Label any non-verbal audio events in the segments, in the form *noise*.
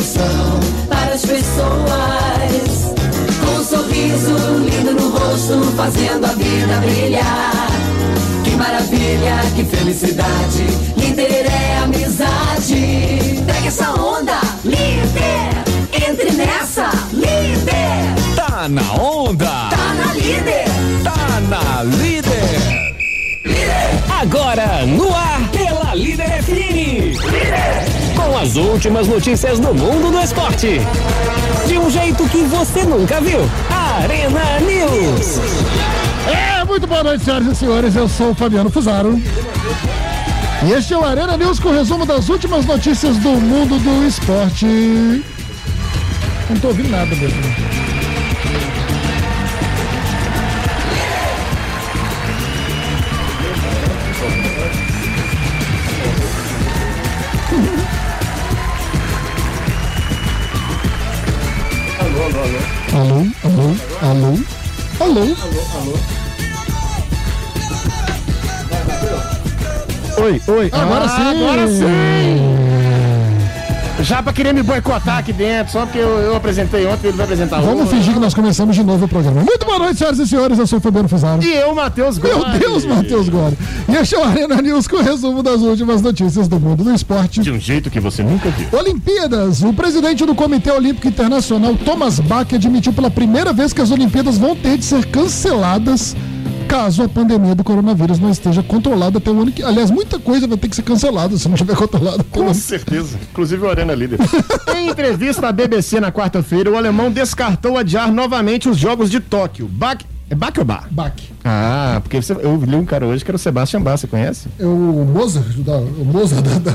emoção para as pessoas. Com um sorriso lindo no rosto, fazendo a vida brilhar. Que maravilha, que felicidade. Líder é amizade. Pega essa onda, líder. Entre nessa, líder. Tá na onda. Tá na líder. Tá na líder. Agora no ar pela Líder FM. Com as últimas notícias do mundo do esporte. De um jeito que você nunca viu. Arena News. É, muito boa noite, senhoras e senhores. Eu sou o Fabiano Fusaro. E este é o Arena News com resumo das últimas notícias do mundo do esporte. Não tô ouvindo nada mesmo. Alô, alô, alô, alô. Oi, oi. Agora Ah, sim. agora sim. Já pra querer me boicotar aqui dentro, só porque eu, eu apresentei ontem, ele vai apresentar Vamos hoje. fingir que nós começamos de novo o programa. Muito boa noite, senhoras e senhores. Eu sou o Fabiano Fusaro. E eu, Matheus Meu Góes. Deus, Matheus Gore. E este é o Arena News com o resumo das últimas notícias do mundo do esporte. De um jeito que você nunca viu. Olimpíadas. O presidente do Comitê Olímpico Internacional, Thomas Bach, admitiu pela primeira vez que as Olimpíadas vão ter de ser canceladas caso a pandemia do coronavírus não esteja controlada até o ano que. Aliás, muita coisa vai ter que ser cancelada se não estiver controlada Com ano. certeza. Inclusive o Arena Líder. *laughs* em entrevista à BBC na quarta-feira, o alemão descartou adiar novamente os Jogos de Tóquio. Bach... É Bach ou Bach? Bach. Ah, porque você- eu li um cara hoje que era o Sebastian Bach, você conhece? É o Mozart, da, o Mozart da.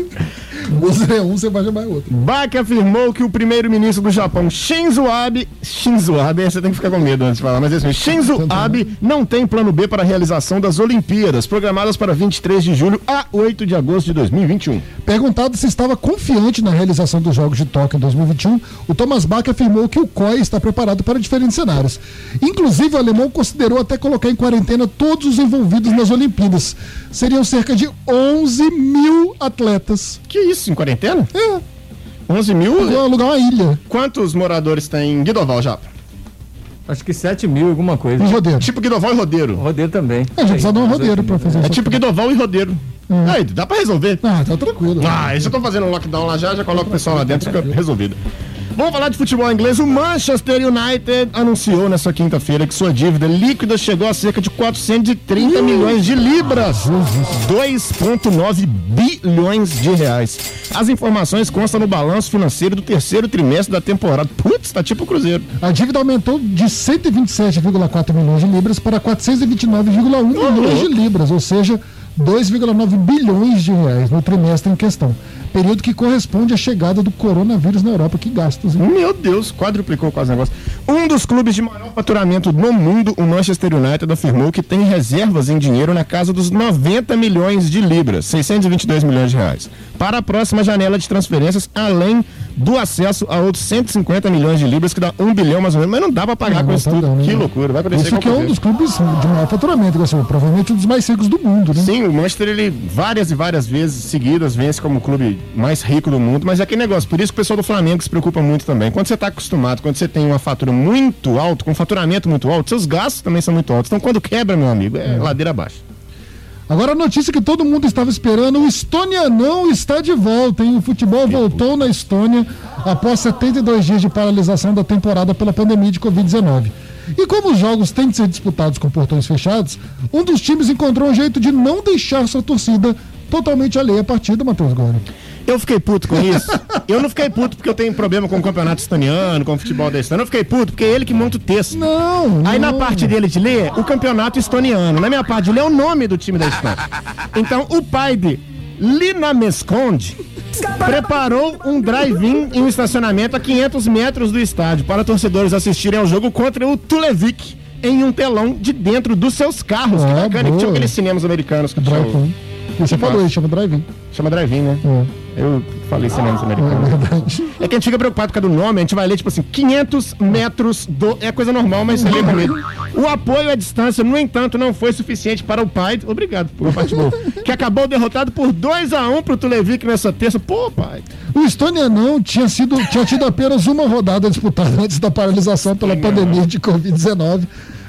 *laughs* *laughs* Mozart é um, você vai chamar outro. Bach afirmou que o primeiro-ministro do Japão, Shinzo Abe, Shinzo Abe, você tem que ficar com medo antes de falar, mas é assim, Shinzo Abe não tem plano B para a realização das Olimpíadas, programadas para 23 de julho a 8 de agosto de 2021. Perguntado se estava confiante na realização dos Jogos de Tóquio em 2021, o Thomas Bach afirmou que o COI está preparado para diferentes cenários. Inclusive, o alemão considerou até colocar em quarentena todos os envolvidos nas Olimpíadas. Seriam cerca de 11 mil atletas. Que isso, em quarentena? É, 11 mil? vou alugar uma ilha Quantos moradores tem em Guidoval já? Acho que 7 mil, alguma coisa. em rodeiro. Tipo Guidoval e Rodeiro. Rodeiro também. É, a gente precisa dar um rodeiro para fazer É isso. tipo Guidoval e Rodeiro. Aí, dá pra resolver. Ah, tá tranquilo. Ah, isso eu tô fazendo um lockdown lá já, já coloco o pessoal lá dentro, fica resolvido. Vamos falar de futebol inglês. O Manchester United anunciou nessa quinta-feira que sua dívida líquida chegou a cerca de 430 milhões de libras. 2,9 bilhões de reais. As informações constam no balanço financeiro do terceiro trimestre da temporada. Putz, tá tipo o Cruzeiro. A dívida aumentou de 127,4 milhões de libras para 429,1 milhões de libras, ou seja, 2,9 bilhões de reais no trimestre em questão. Período que corresponde à chegada do coronavírus na Europa. Que gastos, hein? Meu Deus, quadruplicou quase o negócio. Um dos clubes de maior faturamento no mundo, o Manchester United, afirmou que tem reservas em dinheiro na casa dos 90 milhões de libras, 622 milhões de reais, para a próxima janela de transferências, além do acesso a outros 150 milhões de libras, que dá um bilhão mais ou menos, mas não dá pra pagar Não, com isso tá tudo. dando, que né? loucura, vai acontecer Isso que é um dos clubes de maior faturamento, assim, provavelmente um dos mais ricos do mundo, né? Sim, o Manchester, ele várias e várias vezes seguidas vence como o clube mais rico do mundo, mas é aquele negócio, por isso que o pessoal do Flamengo se preocupa muito também. Quando você está acostumado, quando você tem uma fatura muito alta, com um faturamento muito alto, seus gastos também são muito altos. Então, quando quebra, meu amigo, é ladeira abaixo. Agora a notícia que todo mundo estava esperando, o Estonianão está de volta, hein? O futebol voltou na Estônia após 72 dias de paralisação da temporada pela pandemia de Covid-19. E como os jogos têm de ser disputados com portões fechados, um dos times encontrou um jeito de não deixar sua torcida totalmente alheia à partida, Matheus Góes. Eu fiquei puto com isso. Eu não fiquei puto porque eu tenho problema com o campeonato estoniano, com o futebol da Estônia. Eu fiquei puto porque é ele que monta o texto. Não, Aí na não. parte dele de ler, o campeonato estoniano. Na minha parte de ler, o nome do time da Estônia. Então, o pai de Lina Mesconde preparou um drive-in em um estacionamento a 500 metros do estádio para torcedores assistirem ao jogo contra o Tulevik, em um telão de dentro dos seus carros. que Ah, bacana. boa. Tipo aqueles cinemas americanos que Drive-in. Você falou chama drive-in. Chama drive-in, né? É. Eu falei cinemas É americanos. verdade. É que a gente fica preocupado com a do nome, a gente vai ler, tipo assim, 500 metros do. É coisa normal, mas lê com medo. O apoio à distância, no entanto, não foi suficiente para o pai. Obrigado por parte boa. Que acabou derrotado por 2x1 pro Tulevic nessa terça. Pô, pai. O estonianão tinha, sido, tinha tido apenas uma rodada disputada antes da paralisação pela pandemia de Covid-19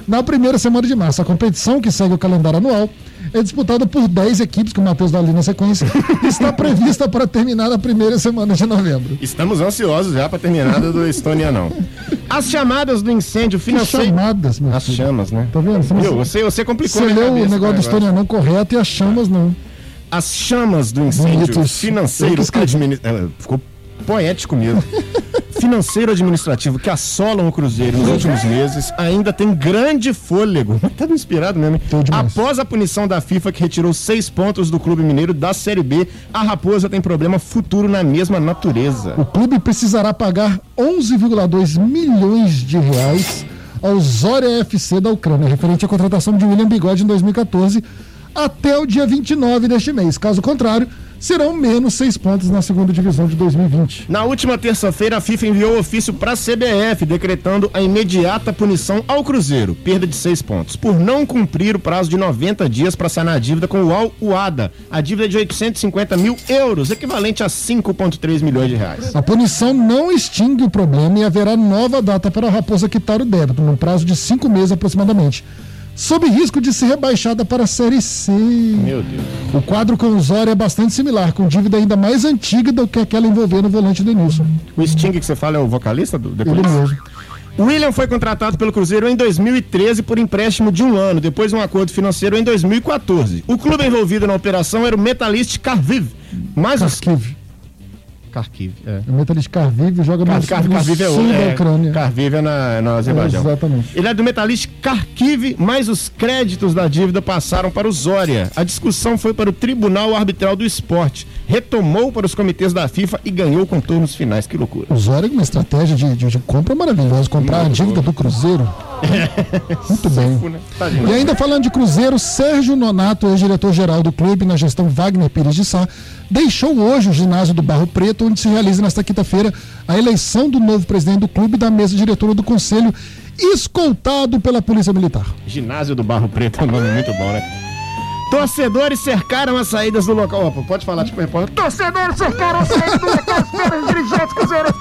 na primeira semana de março. A competição, que segue o calendário anual, é disputada por 10 equipes, que o Matheus dá ali na sequência, *laughs* está prevista para terminar na primeira semana de novembro. Estamos ansiosos já pra terminada do Estônia, não. As chamadas do incêndio financeiro. chamadas, meu As filho. chamas, né? Tá vendo? Você, não- Viu? Você, você complicou você leu o negócio do agora. estonianão correto e as chamas não. As chamas do incêndio Bonito isso. financeiro escrevi. administrativo. Ficou poético mesmo. *laughs* financeiro administrativo que assolam o Cruzeiro nos últimos meses ainda tem grande fôlego. *laughs* Tá inspirado mesmo. hein? Após a punição da FIFA que retirou seis pontos do Clube Mineiro da Série B, a Raposa tem problema futuro na mesma natureza. O clube precisará pagar 11,2 milhões de reais ao Zorya FC da Ucrânia, referente à contratação de William Bigode em 2014, até o dia 29 deste mês. Caso contrário, serão menos seis pontos na segunda divisão de 2020. Na última terça-feira, a FIFA enviou ofício para a CBF, decretando a imediata punição ao Cruzeiro, perda de seis pontos, por não cumprir o prazo de 90 dias para sanar a dívida com o Al Uada. A dívida é de 850 mil euros, equivalente a 5,3 milhões de reais. A punição não extingue o problema e haverá nova data para a Raposa quitar o débito, num prazo de cinco meses aproximadamente, sob risco de ser rebaixada para a Série C. Meu Deus. O quadro com o Zória é bastante similar, com dívida ainda mais antiga do que aquela envolvendo o volante Denilson. O Sting que você fala é o vocalista do The Ele mesmo. William foi contratado pelo Cruzeiro em 2013 por empréstimo de um ano, depois um acordo financeiro em 2014. O clube envolvido na operação era o Metalist Kharkiv. Mas os... Kharkiv. É. O Metalist Kharkiv joga no, Kar, Kar, no Kharkiv é sul o da é, Ucrânia. Kharkiv é na, no Azerbaijão. Exatamente. Ele é do Metalist Kharkiv, mas os créditos da dívida passaram para o Zória. A discussão foi para o Tribunal Arbitral do Esporte, retomou para os comitês da FIFA e ganhou contornos finais. Que loucura. O Zória é uma estratégia de, de- de compra maravilhosa, comprar a dívida do Cruzeiro. *laughs* Muito bem. Tá, E ainda falando de Cruzeiro, Sérgio Nonato, ex-diretor-geral do clube na gestão Wagner Pires de Sá, deixou hoje o ginásio do Barro Preto, onde se realiza nesta quinta-feira a eleição do novo presidente do clube e da mesa diretora do conselho, escoltado pela Polícia Militar. Ginásio do Barro Preto é um nome muito bom, né? Torcedores cercaram as saídas do local. Opa, pode falar, tipo, repórter. Torcedores cercaram as saídas do local pelos dirigentes cruzeiros.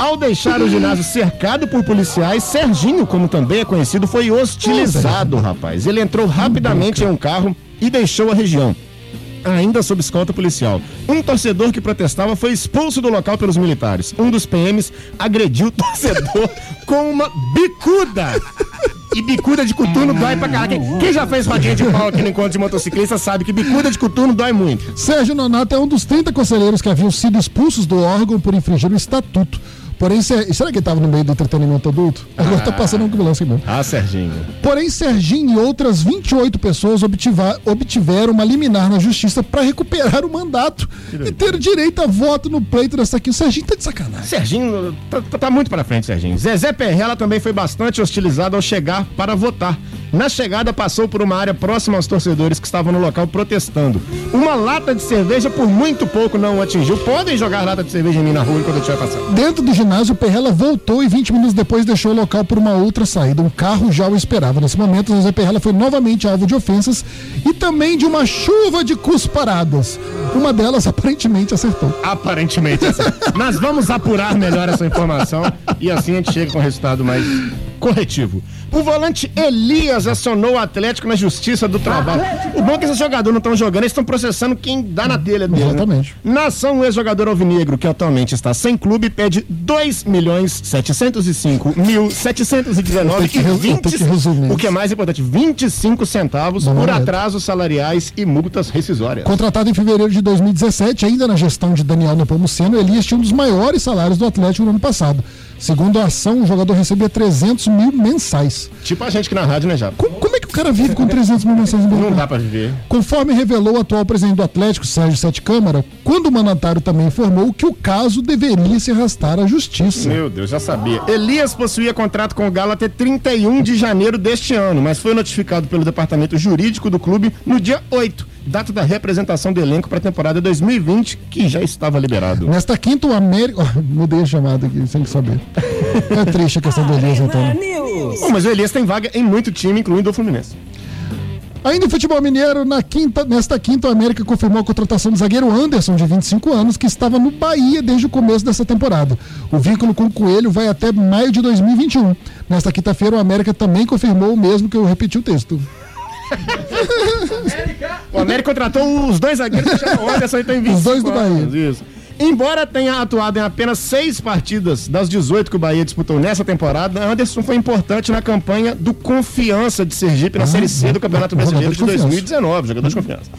Ao deixar o ginásio cercado por policiais, Serginho, como também é conhecido, foi hostilizado, rapaz. Ele entrou rapidamente em um carro e deixou a região. Ainda sob escolta policial. Um torcedor que protestava foi expulso do local pelos militares. Um dos PMs agrediu o torcedor *laughs* com uma bicuda. E bicuda de coturno dói pra caraca. Quem já fez rodinha de pau aqui no encontro de motociclista sabe que bicuda de coturno dói muito. Sérgio Nonato é um dos 30 conselheiros que haviam sido expulsos do órgão por infringir o estatuto. Porém, Ser- será que ele estava no meio do entretenimento adulto? Agora tá passando um ambulância mesmo. Ah, Serginho. Porém, Serginho e outras 28 pessoas obtiveram uma liminar na justiça para recuperar o mandato e ter direito a voto no pleito dessa aqui. O Serginho tá de sacanagem. Serginho tá, tá- tá muito pra frente, Serginho. Zezé Perrella também foi bastante hostilizado ao chegar para votar. Na chegada, passou por uma área próxima aos torcedores que estavam no local protestando. Uma lata de cerveja por muito pouco não o atingiu. Podem jogar lata de cerveja em mim na rua enquaneu estiver passando. Dentro do ginásio, Perrella voltou e 20 minutos depois deixou o local por uma outra saída. Um carro já o esperava. Nesse momento, José Perrella foi novamente alvo de ofensas e também de uma chuva de cusparadas. Uma delas *laughs* aparentemente acertou. Aparentemente, essa. *laughs* Mas vamos apurar melhor essa informação e assim a gente chega com o resultado mais corretivo. O volante Elias acionou o Atlético na Justiça do Trabalho. O bom é que esses jogadores não estão jogando, eles estão processando quem dá na telha dele. né? Exatamente. Nação, o ex-jogador alvinegro, que atualmente está sem clube, pede 2 milhões 705 mil 719 Eu tenho que e re- eu 20, tenho que resumir o que é mais importante, 25 centavos Não por é. atrasos salariais e multas rescisórias. Contratado em fevereiro de 2017, ainda na gestão de Daniel Nepomuceno, Elias tinha um dos maiores salários do Atlético no ano passado. Segundo a ação, o jogador recebia 300 mil mensais. Tipo a gente que na rádio, né, já? Como, como é cara vive com 300 mil mensagens no Não dá pra viver. Conforme revelou o atual presidente do Atlético, Sérgio Sete Câmara, quando o mandatário também informou que o caso deveria se arrastar à justiça. Meu Deus, já sabia. Elias possuía contrato com o Galo até 31 de janeiro deste ano, mas foi notificado pelo departamento jurídico do clube no dia 8, data da representação do elenco para a temporada 2020, que já estava liberado. Nesta quinta, o América. *laughs* Oh, mudei a chamada aqui, sem saber. É triste a questão do Elias, então. Bom, mas o Elias tem vaga em muito time, incluindo o Fluminense. Ainda em futebol mineiro, na quinta, nesta quinta, o América confirmou a contratação do zagueiro Anderson, de 25 anos, que estava no Bahia desde o começo dessa temporada. O vínculo com o Coelho vai até maio de 2021. Nesta quinta-feira, o América também confirmou o mesmo que eu repeti o texto. *laughs* O América contratou os dois zagueiros que chamam Anderson e tem 25 Os dois do anos, Bahia. Isso. Embora tenha atuado em apenas seis partidas das 18 que o Bahia disputou nessa temporada, Anderson foi importante na campanha do Confiança de Sergipe na Série C do Campeonato Brasileiro de de confiança. 2019, jogador de confiança.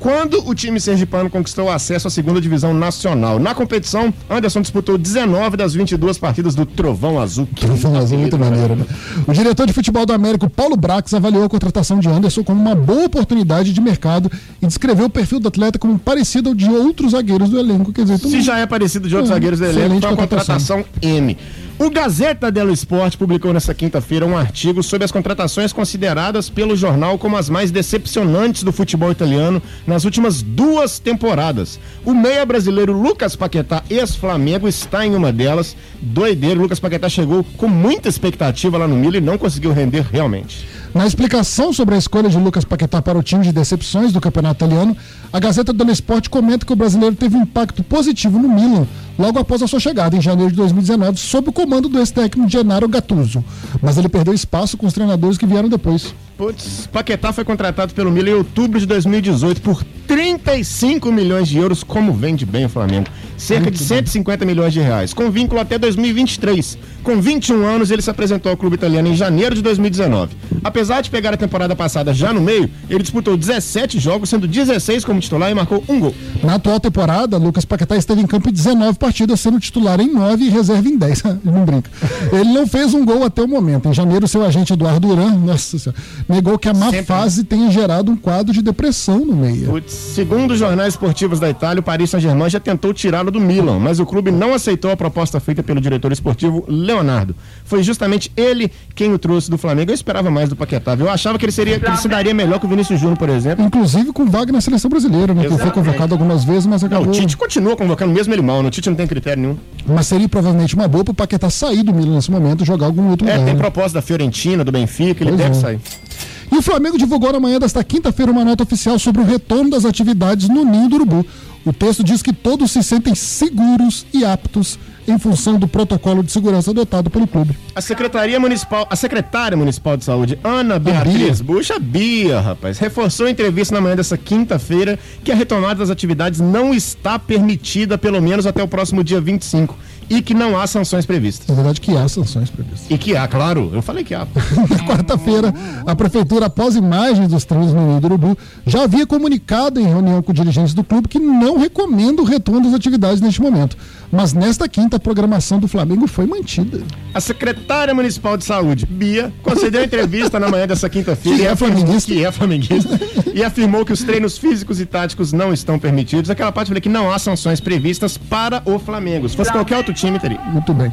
Quando o time sergipano conquistou acesso à segunda divisão nacional. Na competição, Anderson disputou 19 das 22 partidas do Trovão Azul. *laughs* Troféu azul, muito maneiro, né? O diretor de futebol do América, o Paulo Brax, avaliou a contratação de Anderson como uma boa oportunidade de mercado e descreveu o perfil do atleta como parecido ao de outros zagueiros do elenco. Quer dizer, Se já é parecido de outros Hum, zagueiros do elenco, uma contratação. contratação M. O Gazeta dello Sport publicou nessa quinta-feira um artigo sobre as contratações consideradas pelo jornal como as mais decepcionantes do futebol italiano nas últimas duas temporadas. O meia brasileiro Lucas Paquetá, ex-Flamengo, está em uma delas. Doideiro, Lucas Paquetá chegou com muita expectativa lá no Milan e não conseguiu render realmente. Na explicação sobre a escolha de Lucas Paquetá para o time de decepções do campeonato italiano, a Gazeta dello Sport comenta que o brasileiro teve um impacto positivo no Milan logo após a sua chegada, em janeiro de 2019, sob o comando do ex-técnico Gennaro Gattuso. Mas ele perdeu espaço com os treinadores que vieram depois. Putz, Paquetá foi contratado pelo Milan em outubro de 2018 por 35 milhões de euros, como vende bem o Flamengo. Cerca de 150 milhões de reais, com vínculo até 2023. Com 21 anos, ele se apresentou ao clube italiano em janeiro de 2019. Apesar de pegar a temporada passada já no meio, ele disputou 17 jogos, sendo 16 como titular e marcou um gol. Na atual temporada, Lucas Paquetá esteve em campo em 19 partidas, sendo titular em 9 e reserva em 10. *laughs* não brinca. Ele não fez um gol até o momento. Em janeiro, seu agente Eduardo Duran, nossa senhora, negou que a má Sempre. fase tenha gerado um quadro de depressão no meia. Segundo os jornais esportivos da Itália, o Paris Saint-Germain já tentou tirá-lo do Milan, mas o clube não aceitou a proposta feita pelo diretor esportivo Leonardo. Foi justamente ele quem o trouxe do Flamengo. Eu esperava mais do Paquetá. viu? Eu achava que ele seria que ele se daria melhor que o Vinícius Júnior, por exemplo. Inclusive com vaga na seleção brasileira, né? Que foi convocado algumas vezes, mas Não, acabou. o Tite continua convocando mesmo ele mal. né? O Tite não tem critério nenhum. Mas seria provavelmente uma boa pro Paquetá sair do Milan nesse momento e jogar algum outro É, lugar. tem né? proposta da Fiorentina, do Benfica, ele Pois deve é. sair. E o Flamengo divulgou na manhã desta quinta-feira uma nota oficial sobre o retorno das atividades no Ninho do Urubu. O texto diz que todos se sentem seguros e aptos em função do protocolo de segurança adotado pelo clube. A Secretaria Municipal, a secretária municipal de saúde, Ana Beatriz Buxa, Bia, rapaz, reforçou em entrevista na manhã dessa quinta-feira que a retomada das atividades não está permitida, pelo menos até o próximo dia 25, e que não há sanções previstas. Na verdade, que há sanções previstas. E que há, claro, eu falei que há. Na *laughs* quarta-feira, a prefeitura, após imagens dos treinos no Ninho do Urubu, já havia comunicado em reunião com dirigentes do clube que não recomenda o retorno das atividades neste momento. Mas nesta quinta, a programação do Flamengo foi mantida. A secretária municipal de saúde, Bia, concedeu entrevista na manhã dessa quinta-feira Que é flamenguista. que é flamenguista e afirmou que os treinos físicos e táticos não estão permitidos. Aquela parte falei que não há sanções previstas para o Flamengo. Se fosse qualquer outro time, teria. Muito bem.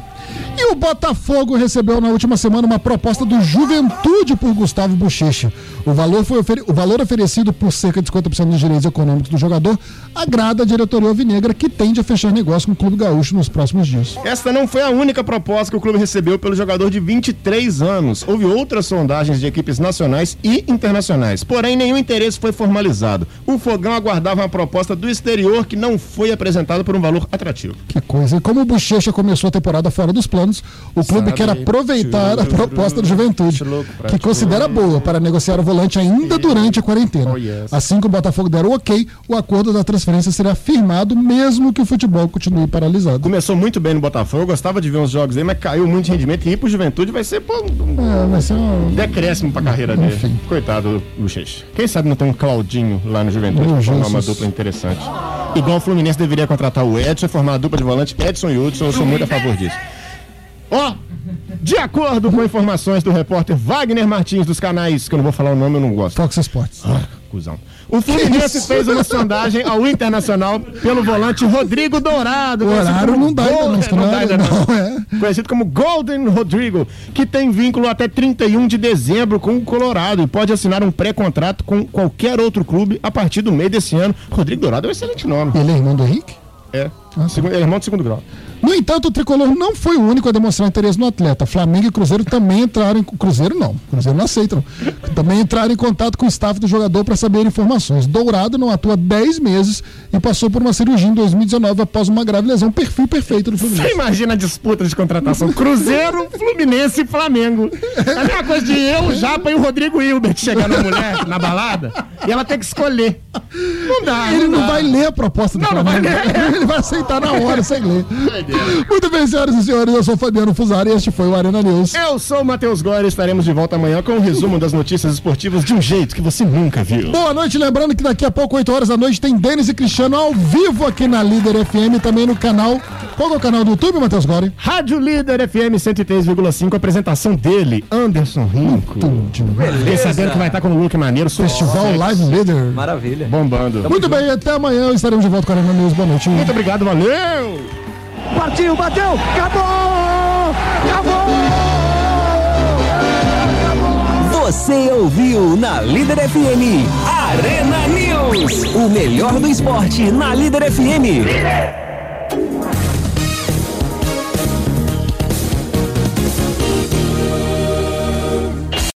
E o Botafogo recebeu na última semana uma proposta do Juventude por Gustavo Bochecha. O valor, foi o valor oferecido por cerca de 50% dos direitos econômicos do jogador agrada a diretoria alvinegra que tende a fechar negócio com o Clube Gaúcho nos próximos dias. Esta não foi a única proposta que o clube recebeu pelo jogador de 23 anos. Houve outras sondagens de equipes nacionais e internacionais. Porém, nenhum interesse foi formalizado. O Fogão aguardava uma proposta do exterior que não foi apresentada por um valor atrativo. Que coisa. E como o Bochecha começou a temporada fora dos planos, o clube Sabe, quer aproveitar a proposta do Juventude, pra que considera boa para negociar o volante ainda durante a quarentena. Oh, yes. Assim que o Botafogo der o ok, o acordo da transferência será firmado, mesmo que o futebol continue paralisado. Começou muito bem no Botafogo, eu gostava de ver uns jogos aí, mas caiu muito de rendimento. E ir pro Juventude vai ser pô, um É, vai ser um... decréscimo pra carreira dele. Enfim. Coitado do Bochecha. Quem sabe não tem um Claudinho lá no Juventude Oh, pra formar uma dupla interessante. Igual o Fluminense deveria contratar o Edson e formar a dupla de volante Edson e Hudson. Eu sou muito a favor disso. Ó, De acordo com informações do repórter Wagner Martins dos canais, que eu não vou falar o nome, eu não gosto. Fox Sports. Ah, cuzão. O Fluminense fez uma sondagem ao Internacional pelo volante Rodrigo Dourado. O conhecido horário como não dá Gol- não, acho que não dá ainda não. não, é. Conhecido como Golden Rodrigo, que tem vínculo até 31 de dezembro com o Colorado e pode assinar um pré-contrato com qualquer outro clube a partir do meio desse ano. Rodrigo Dourado é um excelente nome. Ele é irmão do Henrique? É. Segundo, ele é irmão de segundo grau. No entanto, o tricolor não foi o único a demonstrar interesse no atleta. Flamengo e Cruzeiro também entraram em. Cruzeiro não. Cruzeiro não aceita. não. Também entraram em contato com o staff do jogador para saber informações. Dourado não atua 10 meses e passou por uma cirurgia em 2019 após uma grave lesão. Perfil perfeito do Você Fluminense. imagina a disputa de contratação? Cruzeiro, Fluminense e Flamengo. É a mesma coisa de eu, o Japa e o Rodrigo Hilbert chegar na mulher na balada e ela ter que escolher. Não dá. Ele não dá. vai ler a proposta do Não, não vai Flamengo. Ele vai aceitar na hora, sem ler. Muito bem, senhoras e senhores, eu sou o Fabiano Fusari e este foi o Arena News. Eu sou o Matheus Góes e estaremos de volta amanhã com um resumo das notícias esportivas de um jeito que você nunca viu. Boa noite, lembrando que daqui a pouco, 8 horas da noite, tem Denis e Cristiano ao vivo aqui na Líder FM, também no canal. Qual é o canal do YouTube, Matheus Gore? Rádio Líder FM 103,5, apresentação dele, Anderson Rinco. Fiquei sabendo que vai estar com um look maneiro, Festival Live Leader. Maravilha. bombando. Muito bem, até amanhã estaremos de volta com a Arena News. Boa noite. Muito obrigado, valeu! Partiu, bateu, acabou! Acabou! Você ouviu na Líder FM Arena News. O melhor do esporte na Líder FM.